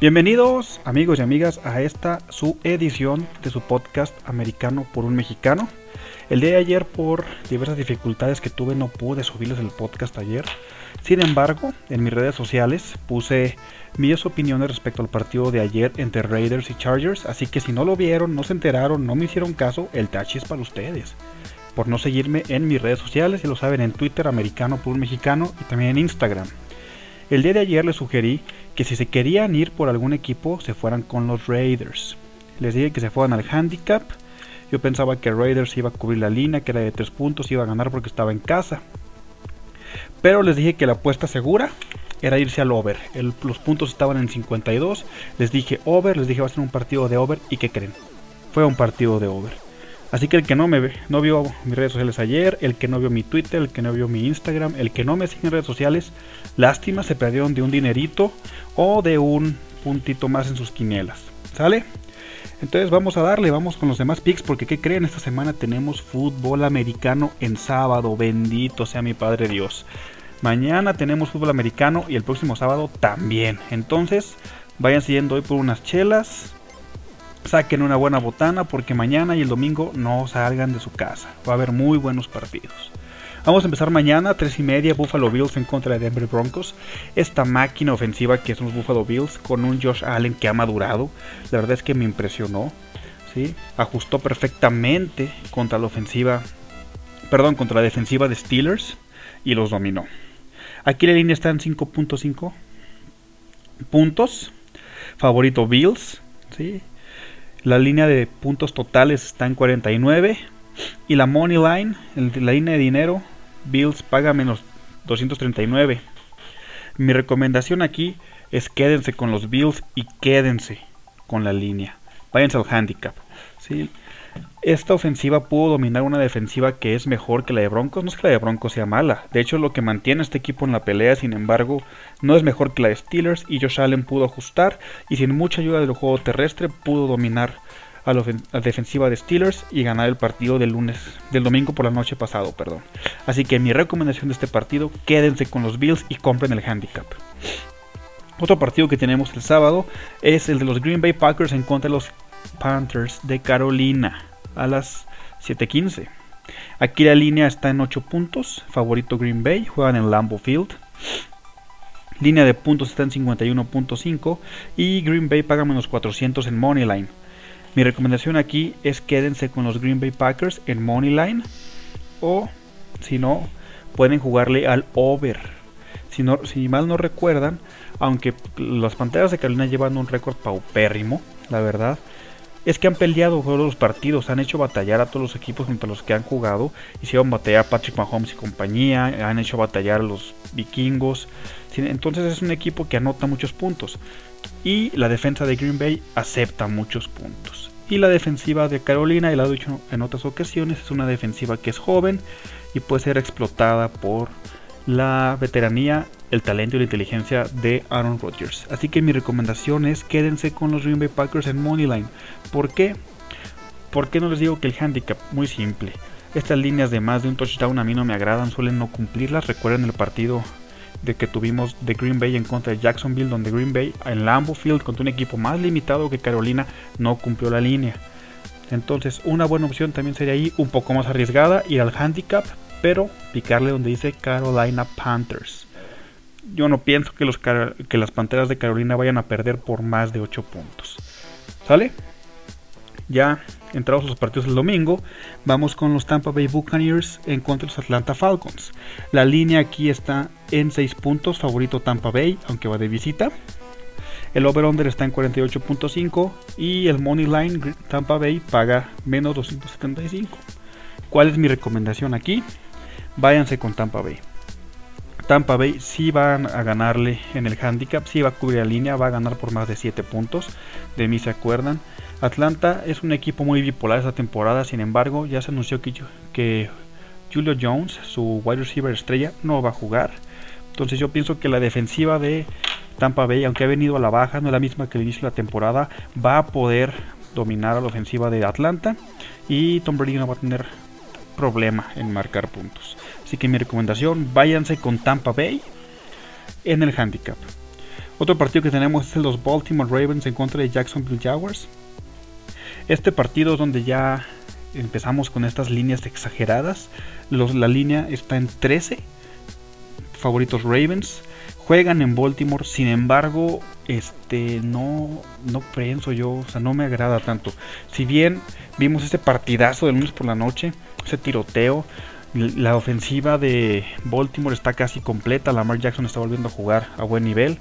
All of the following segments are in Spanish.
Bienvenidos amigos y amigas a esta su edición de su podcast americano por un mexicano. El día de ayer por diversas dificultades que tuve no pude subirles el podcast ayer. Sin embargo, en mis redes sociales puse mis opiniones respecto al partido de ayer entre Raiders y Chargers, así que si no lo vieron, no se enteraron, no me hicieron caso, el touch es para ustedes. Por no seguirme en mis redes sociales, ya lo saben, en Twitter americano por un mexicano y también en Instagram. El día de ayer les sugerí que si se querían ir por algún equipo, se fueran con los Raiders. Les dije que se fueran al handicap. Yo pensaba que Raiders iba a cubrir la línea, que era de 3 puntos, iba a ganar porque estaba en casa. Pero les dije que la apuesta segura era irse al over. los puntos estaban en 52. Les dije over, les dije va a ser un partido de over. ¿Y qué creen? Fue un partido de over. Así que el que no me no vio mis redes sociales ayer, el que no vio mi Twitter, el que no vio mi Instagram, el que no me sigue en redes sociales, lástima, se perdieron de un dinerito o de un puntito más en sus quinielas. ¿Sale? Entonces vamos a darle, vamos con los demás picks porque ¿qué creen? Esta semana tenemos fútbol americano en sábado, bendito sea mi Padre Dios. Mañana tenemos fútbol americano y el próximo sábado también. Entonces, vayan siguiendo hoy por unas chelas, saquen una buena botana porque mañana y el domingo no salgan de su casa. Va a haber muy buenos partidos. Vamos a empezar mañana, 3 y media, Buffalo Bills en contra de Denver Broncos. Esta máquina ofensiva que son los Buffalo Bills con un Josh Allen que ha madurado. La verdad es que me impresionó. ¿sí? Ajustó perfectamente contra la ofensiva, perdón, contra la defensiva de Steelers y los dominó. Aquí la línea está en 5.5 puntos. Favorito Bills. ¿sí? La línea de puntos totales está en 49. Y la money line, la línea de dinero, Bills paga menos 239. Mi recomendación aquí es quédense con los Bills y quédense con la línea. Váyanse al handicap. ¿sí? Esta ofensiva pudo dominar una defensiva que es mejor que la de Broncos. No es que la de Broncos sea mala. De hecho, lo que mantiene este equipo en la pelea, sin embargo, no es mejor que la de Steelers. Y Josh Allen pudo ajustar. Y sin mucha ayuda del juego terrestre, pudo dominar a la, defensiva de Steelers y ganar el partido del lunes, del domingo por la noche pasado, perdón. Así que mi recomendación de este partido, quédense con los Bills y compren el handicap. Otro partido que tenemos el sábado es el de los Green Bay Packers en contra de los Panthers de Carolina a las 7:15. Aquí la línea está en 8 puntos, favorito Green Bay, juegan en Lambeau Field. Línea de puntos está en 51.5 y Green Bay paga menos 400 en Moneyline. Mi recomendación aquí es quédense con los Green Bay Packers en Moneyline o si no pueden jugarle al over. Si, no, si mal no recuerdan, aunque las panteras de Carolina llevan un récord paupérrimo, la verdad, es que han peleado todos los partidos, han hecho batallar a todos los equipos contra los que han jugado, hicieron batallar a Patrick Mahomes y compañía, han hecho batallar a los vikingos, entonces es un equipo que anota muchos puntos y la defensa de Green Bay acepta muchos puntos. Y la defensiva de Carolina, y lo he dicho en otras ocasiones, es una defensiva que es joven y puede ser explotada por la veteranía, el talento y la inteligencia de Aaron Rodgers. Así que mi recomendación es quédense con los Green Bay Packers en Moneyline. ¿Por qué? ¿Por qué no les digo que el handicap? Muy simple. Estas líneas de más de un touchdown a mí no me agradan, suelen no cumplirlas. Recuerden el partido de que tuvimos de Green Bay en contra de Jacksonville, donde Green Bay en Lambeau Field contra un equipo más limitado que Carolina no cumplió la línea. Entonces, una buena opción también sería ahí, un poco más arriesgada, ir al handicap, pero picarle donde dice Carolina Panthers. Yo no pienso que, los, que las Panteras de Carolina vayan a perder por más de 8 puntos. ¿Sale? Ya entrados los partidos del domingo, vamos con los Tampa Bay Buccaneers en contra de los Atlanta Falcons. La línea aquí está en 6 puntos, favorito Tampa Bay, aunque va de visita. El over-under está en 48.5 y el money line Tampa Bay paga menos 275. ¿Cuál es mi recomendación aquí? váyanse con Tampa Bay. Tampa Bay sí van a ganarle en el handicap, sí va a cubrir la línea, va a ganar por más de 7 puntos, de mí se acuerdan. Atlanta es un equipo muy bipolar esta temporada, sin embargo ya se anunció que, que Julio Jones, su wide receiver estrella, no va a jugar. Entonces yo pienso que la defensiva de Tampa Bay, aunque ha venido a la baja, no es la misma que el inicio de la temporada, va a poder dominar a la ofensiva de Atlanta y Tom Brady no va a tener problema en marcar puntos. Así que mi recomendación, váyanse con Tampa Bay en el handicap. Otro partido que tenemos es los Baltimore Ravens en contra de Jacksonville Jaguars. Este partido es donde ya empezamos con estas líneas exageradas. la línea está en 13. Favoritos Ravens. Juegan en Baltimore. Sin embargo, este no, no pienso yo. O sea, no me agrada tanto. Si bien vimos este partidazo del lunes por la noche. Ese tiroteo. La ofensiva de Baltimore está casi completa. Lamar Jackson está volviendo a jugar a buen nivel.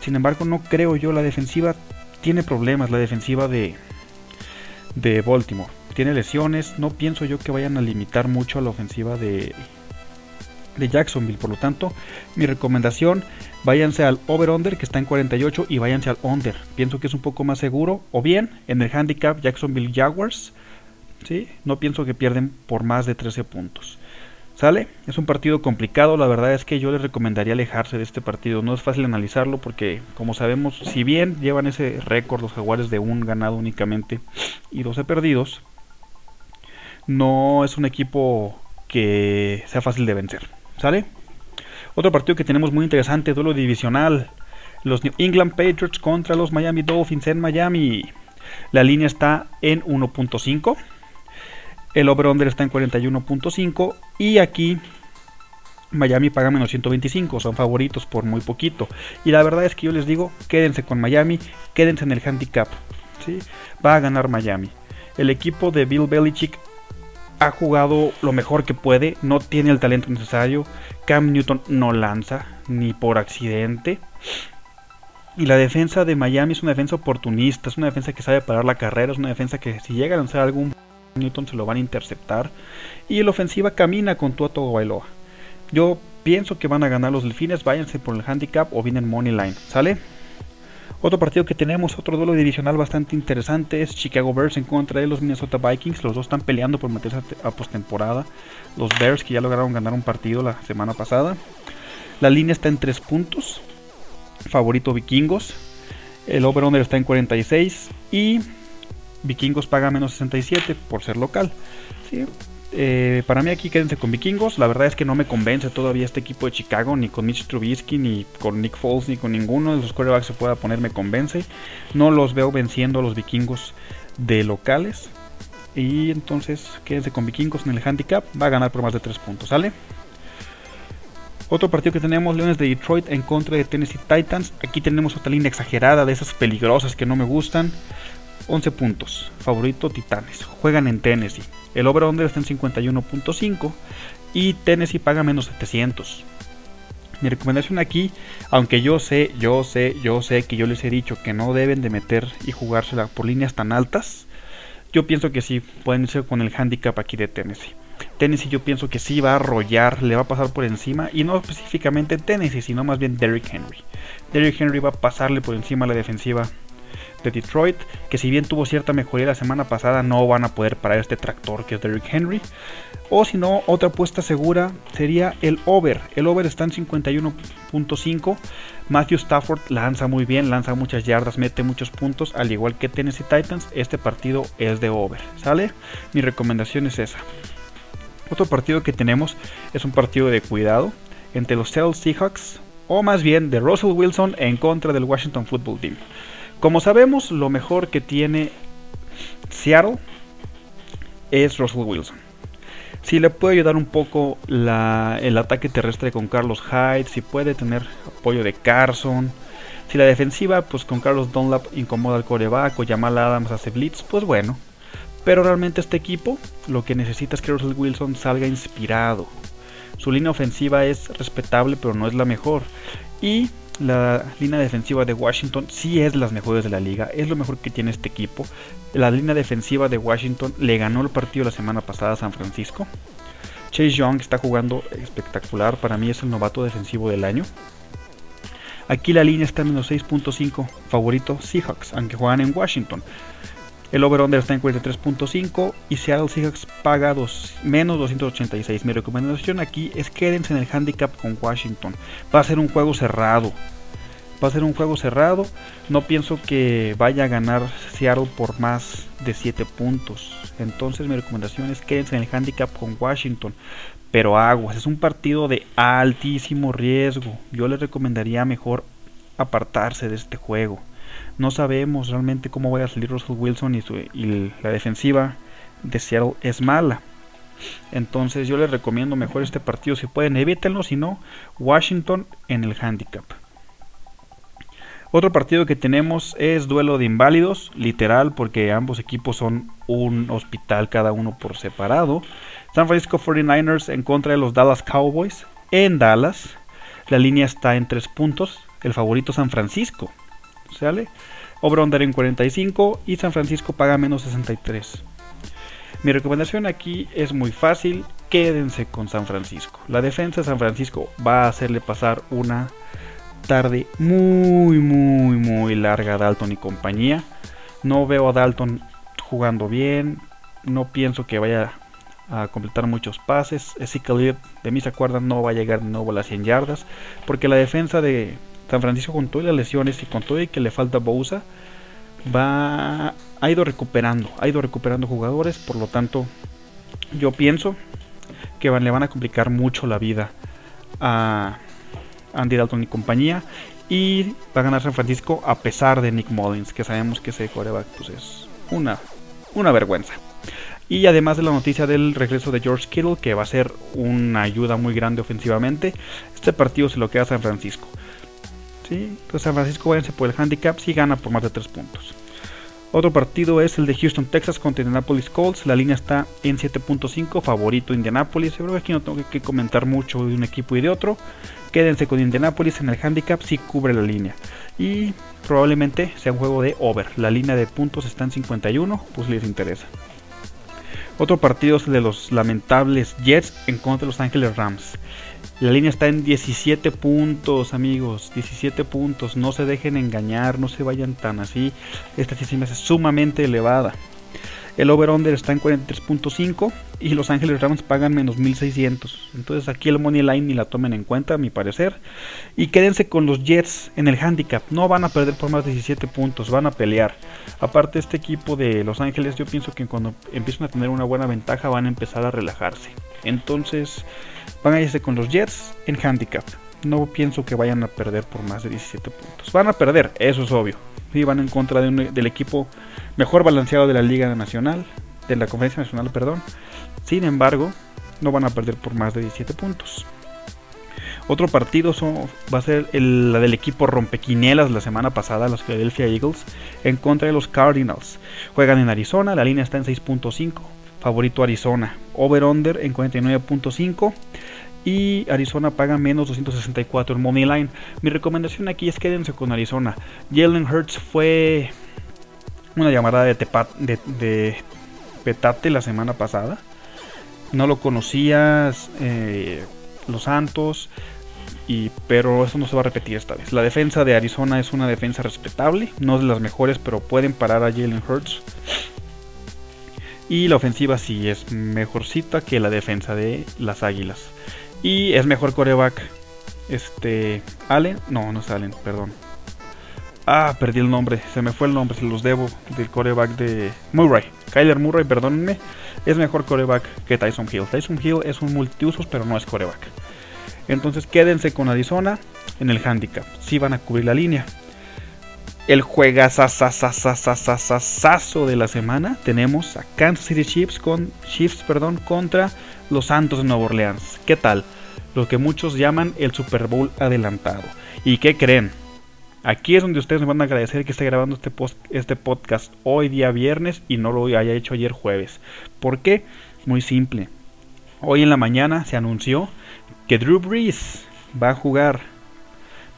Sin embargo, no creo yo. La defensiva tiene problemas. La defensiva de, de Baltimore. Tiene lesiones. No pienso yo que vayan a limitar mucho a la ofensiva de, de Jacksonville. Por lo tanto, mi recomendación, váyanse al over-under que está en 48 y váyanse al under. Pienso que es un poco más seguro. O bien, en el handicap Jacksonville Jaguars. ¿sí? No pienso que pierden por más de 13 puntos. ¿Sale? Es un partido complicado, la verdad es que yo les recomendaría alejarse de este partido. No es fácil analizarlo porque, como sabemos, si bien llevan ese récord los jaguares de un ganado únicamente y 12 perdidos, no es un equipo que sea fácil de vencer. ¿Sale? Otro partido que tenemos muy interesante, duelo divisional. Los New England Patriots contra los Miami Dolphins en Miami. La línea está en 1.5. El over-under está en 41.5 y aquí Miami paga menos 125, son favoritos por muy poquito. Y la verdad es que yo les digo, quédense con Miami, quédense en el handicap. ¿sí? Va a ganar Miami. El equipo de Bill Belichick ha jugado lo mejor que puede, no tiene el talento necesario. Cam Newton no lanza, ni por accidente. Y la defensa de Miami es una defensa oportunista, es una defensa que sabe parar la carrera, es una defensa que si llega a lanzar algún Newton se lo van a interceptar. Y la ofensiva camina con Tuato Bailoa. Yo pienso que van a ganar los delfines. Váyanse por el handicap o vienen money line. ¿Sale? Otro partido que tenemos, otro duelo divisional bastante interesante es Chicago Bears en contra de los Minnesota Vikings. Los dos están peleando por meterse a postemporada. Los Bears que ya lograron ganar un partido la semana pasada. La línea está en 3 puntos. Favorito vikingos. El over-under está en 46. Y Vikingos paga menos 67 por ser local. Eh, para mí aquí quédense con Vikingos. La verdad es que no me convence todavía este equipo de Chicago, ni con Mitch Trubisky, ni con Nick Foles, ni con ninguno de los quarterbacks se pueda poner me convence. No los veo venciendo a los Vikingos de locales. Y entonces quédense con Vikingos en el handicap. Va a ganar por más de 3 puntos, ¿sale? Otro partido que tenemos, Leones de Detroit en contra de Tennessee Titans. Aquí tenemos otra línea exagerada de esas peligrosas que no me gustan. 11 puntos. Favorito Titanes. Juegan en Tennessee. El over-under está en 51.5 y Tennessee paga menos 700. Mi recomendación aquí, aunque yo sé, yo sé, yo sé que yo les he dicho que no deben de meter y jugársela por líneas tan altas, yo pienso que sí, pueden irse con el handicap aquí de Tennessee. Tennessee yo pienso que sí va a arrollar, le va a pasar por encima, y no específicamente Tennessee, sino más bien Derrick Henry. Derrick Henry va a pasarle por encima a la defensiva de Detroit, que si bien tuvo cierta mejoría la semana pasada, no van a poder parar este tractor que es Derrick Henry. O si no, otra apuesta segura sería el over. El over está en 51.5. Matthew Stafford lanza muy bien, lanza muchas yardas, mete muchos puntos, al igual que Tennessee Titans. Este partido es de over, ¿sale? Mi recomendación es esa. Otro partido que tenemos es un partido de cuidado entre los Seattle Seahawks, o más bien de Russell Wilson en contra del Washington Football Team. Como sabemos, lo mejor que tiene Seattle es Russell Wilson. Si le puede ayudar un poco el ataque terrestre con Carlos Hyde, si puede tener apoyo de Carson, si la defensiva, pues con Carlos Dunlap incomoda al coreback o Jamal Adams hace blitz, pues bueno. Pero realmente este equipo lo que necesita es que Russell Wilson salga inspirado. Su línea ofensiva es respetable, pero no es la mejor. Y la línea defensiva de Washington sí es las mejores de la liga, es lo mejor que tiene este equipo. La línea defensiva de Washington le ganó el partido la semana pasada a San Francisco. Chase Young está jugando espectacular, para mí es el novato defensivo del año. Aquí la línea está en menos 6.5, favorito Seahawks, aunque juegan en Washington. El over-under está en 43.5 y Seattle Seahawks paga menos 286. Mi recomendación aquí es quédense en el handicap con Washington. Va a ser un juego cerrado. Va a ser un juego cerrado. No pienso que vaya a ganar Seattle por más de 7 puntos. Entonces mi recomendación es quédense en el handicap con Washington. Pero aguas, es un partido de altísimo riesgo. Yo les recomendaría mejor apartarse de este juego. No sabemos realmente cómo va a salir Russell Wilson y, y la defensiva de Seattle es mala. Entonces yo les recomiendo mejor este partido si pueden, evítenlo, si no, Washington en el handicap. Otro partido que tenemos es duelo de inválidos, literal, porque ambos equipos son un hospital cada uno por separado. San Francisco 49ers en contra de los Dallas Cowboys en Dallas. La línea está en 3 puntos. El favorito San Francisco. ¿Sale? Over en 45 y San Francisco paga menos 63. Mi recomendación aquí es muy fácil. Quédense con San Francisco. La defensa de San Francisco va a hacerle pasar una tarde muy, muy, muy larga a Dalton y compañía. No veo a Dalton jugando bien. No pienso que vaya a completar muchos pases. Ezekiel de mis acuerdas no va a llegar de nuevo a las 100 yardas. Porque la defensa de San Francisco con todas las lesiones y con todo y que le falta Bousa va ha ido recuperando, ha ido recuperando jugadores, por lo tanto yo pienso que le van a complicar mucho la vida a Andy Dalton y compañía y va a ganar San Francisco a pesar de Nick Mullins, que sabemos que ese coreback pues, es una, una vergüenza. Y además de la noticia del regreso de George Kittle, que va a ser una ayuda muy grande ofensivamente, este partido se lo queda San Francisco. Pues San Francisco váyanse por el handicap si gana por más de 3 puntos. Otro partido es el de Houston, Texas contra Indianapolis Colts. La línea está en 7.5, favorito Indianapolis. Yo creo que aquí no tengo que comentar mucho de un equipo y de otro. Quédense con Indianapolis en el handicap si cubre la línea. Y probablemente sea un juego de over. La línea de puntos está en 51, pues les interesa. Otro partido es el de los lamentables Jets en contra de los Ángeles Rams. La línea está en 17 puntos, amigos. 17 puntos. No se dejen engañar, no se vayan tan así. Esta sí me hace sumamente elevada. El over-under está en 43.5 y Los Ángeles Rams pagan menos 1600. Entonces aquí el money line ni la tomen en cuenta, a mi parecer. Y quédense con los Jets en el handicap. No van a perder por más de 17 puntos, van a pelear. Aparte, este equipo de Los Ángeles, yo pienso que cuando empiezan a tener una buena ventaja van a empezar a relajarse. Entonces, van a irse con los Jets en handicap. No pienso que vayan a perder por más de 17 puntos. Van a perder, eso es obvio. Y van en contra del equipo mejor balanceado de la Liga Nacional, de la Conferencia Nacional, perdón. Sin embargo, no van a perder por más de 17 puntos. Otro partido va a ser el, la del equipo rompequinielas la semana pasada, los Philadelphia Eagles, en contra de los Cardinals. Juegan en Arizona, la línea está en 6.5. Favorito Arizona. Over-under en 49.5 y Arizona paga menos 264 en Money Line. Mi recomendación aquí es quédense con Arizona. Jalen Hurts fue una llamada de, petate la semana pasada. No lo conocías eh, los Santos, y, pero eso no se va a repetir esta vez. La defensa de Arizona es una defensa respetable, no es de las mejores, pero pueden parar a Jalen Hurts. Y la ofensiva sí es mejorcita que la defensa de las Águilas. Y es mejor coreback. Este. Allen. No, no es Allen, perdón. Ah, perdí el nombre. Se me fue el nombre, se los debo. Del coreback de Murray. Kyler Murray, perdónenme. Es mejor coreback que Tyson Hill. Tyson Hill es un multiusos, pero no es coreback. Entonces quédense con Arizona en el handicap. Si van a cubrir la línea. El juegazazazazazazazazo de la semana tenemos a Kansas City Chiefs con Chiefs, perdón, contra los Santos de Nueva Orleans. ¿Qué tal? Lo que muchos llaman el Super Bowl adelantado. ¿Y qué creen? Aquí es donde ustedes me van a agradecer que esté grabando este, este podcast hoy día viernes y no lo haya hecho ayer jueves. ¿Por qué? Muy simple. Hoy en la mañana se anunció que Drew Brees va a jugar.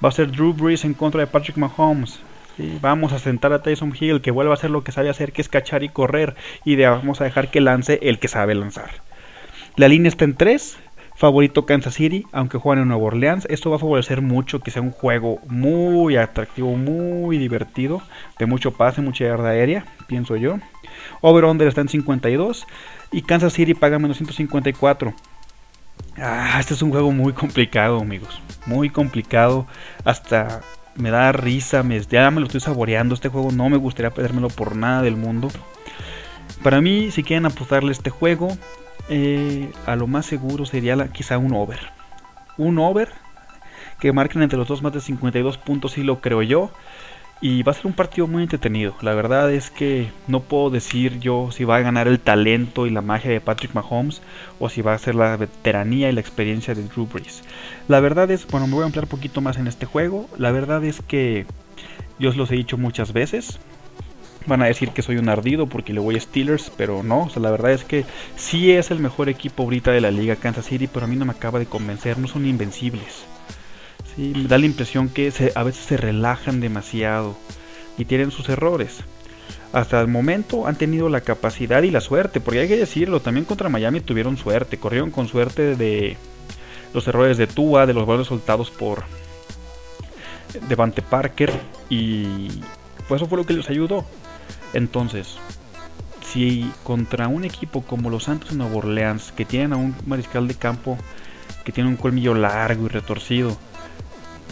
Va a ser Drew Brees en contra de Patrick Mahomes. vamos a sentar a Tyson Hill que vuelva a hacer lo que sabe hacer, que es cachar y correr. Y vamos a dejar que lance el que sabe lanzar. La línea está en 3. Favorito Kansas City, aunque juegan en Nueva Orleans. Esto va a favorecer mucho que sea un juego muy atractivo, muy divertido. De mucho pase, mucha yarda aérea, pienso yo. Over-under está en 52. Y Kansas City paga menos 154. Ah, este es un juego muy complicado, amigos. Muy complicado. Hasta me da risa. Me, ya me lo estoy saboreando. Este juego no me gustaría perdérmelo por nada del mundo. Para mí, si quieren apostarle este juego, eh, a lo más seguro sería quizá un over. Un over que marquen entre los dos más de 52 puntos, sí lo creo yo. Y va a ser un partido muy entretenido. La verdad es que no puedo decir yo si va a ganar el talento y la magia de Patrick Mahomes o si va a ser la veteranía y la experiencia de Drew Brees. La verdad es, bueno, me voy a ampliar un poquito más en este juego. La verdad es que yo os los he dicho muchas veces. Van a decir que soy un ardido porque le voy a Steelers, pero no. O sea, la verdad es que sí es el mejor equipo ahorita de la liga Kansas City, pero a mí no me acaba de convencer. No son invencibles. Sí, da la impresión que a veces se relajan demasiado y tienen sus errores. Hasta el momento han tenido la capacidad y la suerte, porque hay que decirlo, también contra Miami tuvieron suerte, corrieron con suerte de los errores de Tua, de los balones soltados por Devante Parker y pues eso fue lo que les ayudó. Entonces, si contra un equipo como los Santos de Nueva Orleans, que tienen a un mariscal de campo que tiene un colmillo largo y retorcido,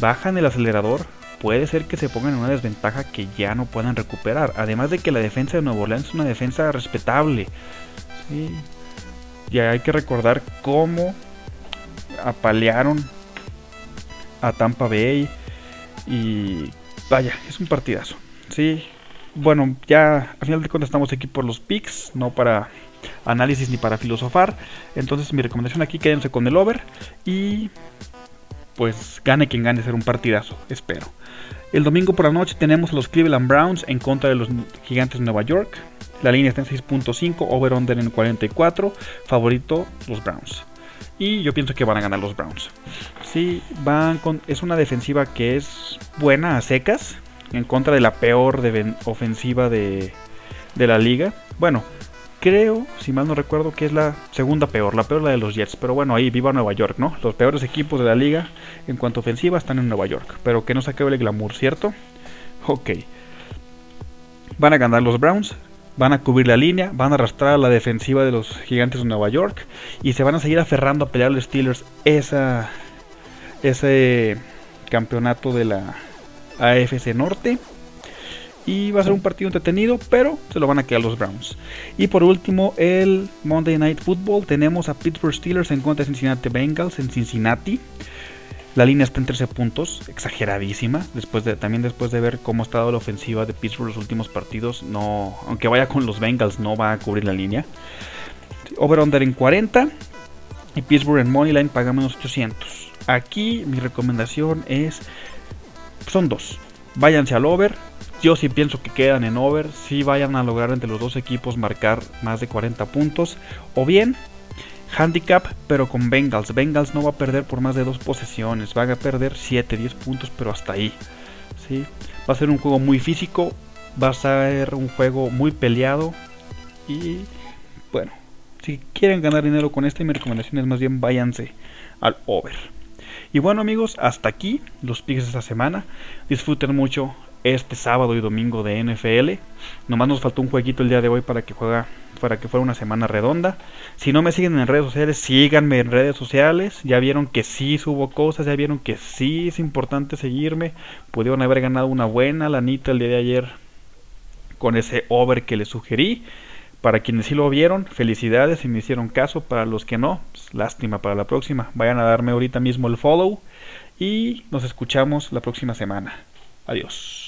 bajan el acelerador, puede ser que se pongan en una desventaja que ya no puedan recuperar. Además de que la defensa de Nuevo Orleans es una defensa respetable. Ya hay que recordar cómo apalearon a Tampa Bay. Y vaya, es un partidazo. Sí, bueno, ya al final de cuentas estamos aquí por los picks, no para análisis ni para filosofar. Entonces mi recomendación aquí, quédense con el over. Y pues gane quien gane, ser un partidazo, espero. El domingo por la noche tenemos a los Cleveland Browns en contra de los Gigantes de Nueva York. La línea está en 6.5, over-under en 44, favorito los Browns. Y yo pienso que van a ganar los Browns. Sí, van con, es una defensiva que es buena a secas, en contra de la peor ofensiva de, de la liga. Bueno, creo, si mal no recuerdo, que es la segunda peor, la peor la de los Jets. Pero bueno, ahí viva Nueva York, ¿no? Los peores equipos de la liga en cuanto a ofensiva están en Nueva York. Pero que no se acabe el glamour, ¿cierto? Ok. Van a ganar los Browns, van a cubrir la línea, van a arrastrar a la defensiva de los gigantes de Nueva York y se van a seguir aferrando a pelear los Steelers esa, ese campeonato de la AFC Norte. Y va a ser un partido entretenido, pero se lo van a quedar los Browns. Y por último, el Monday Night Football. Tenemos a Pittsburgh Steelers en contra de Cincinnati Bengals en Cincinnati. La línea está en 13 puntos, exageradísima. Después de, también después de ver cómo ha estado la ofensiva de Pittsburgh los últimos partidos, no, aunque vaya con los Bengals, no va a cubrir la línea. Over-under en 40 y Pittsburgh en Moneyline paga menos 800. Aquí mi recomendación es, son dos. Váyanse al over, yo sí pienso que quedan en over, si vayan a lograr entre los dos equipos marcar más de 40 puntos. O bien, handicap, pero con Bengals. Bengals no va a perder por más de dos posesiones, va a perder 7, 10 puntos, pero hasta ahí. ¿sí? Va a ser un juego muy físico, va a ser un juego muy peleado. Y bueno, si quieren ganar dinero con este, mi recomendación es más bien váyanse al over. Y bueno amigos, hasta aquí los picks de esta semana. Disfruten mucho este sábado y domingo de NFL. Nomás nos faltó un jueguito el día de hoy para que juega para que fuera una semana redonda. Si no me siguen en redes sociales, síganme en redes sociales. Ya vieron que sí subo cosas, ya vieron que sí es importante seguirme. Pudieron haber ganado una buena lanita el día de ayer con ese over que les sugerí. Para quienes sí lo vieron, felicidades y me hicieron caso. Para los que no, pues, lástima para la próxima. Vayan a darme ahorita mismo el follow y nos escuchamos la próxima semana. Adiós.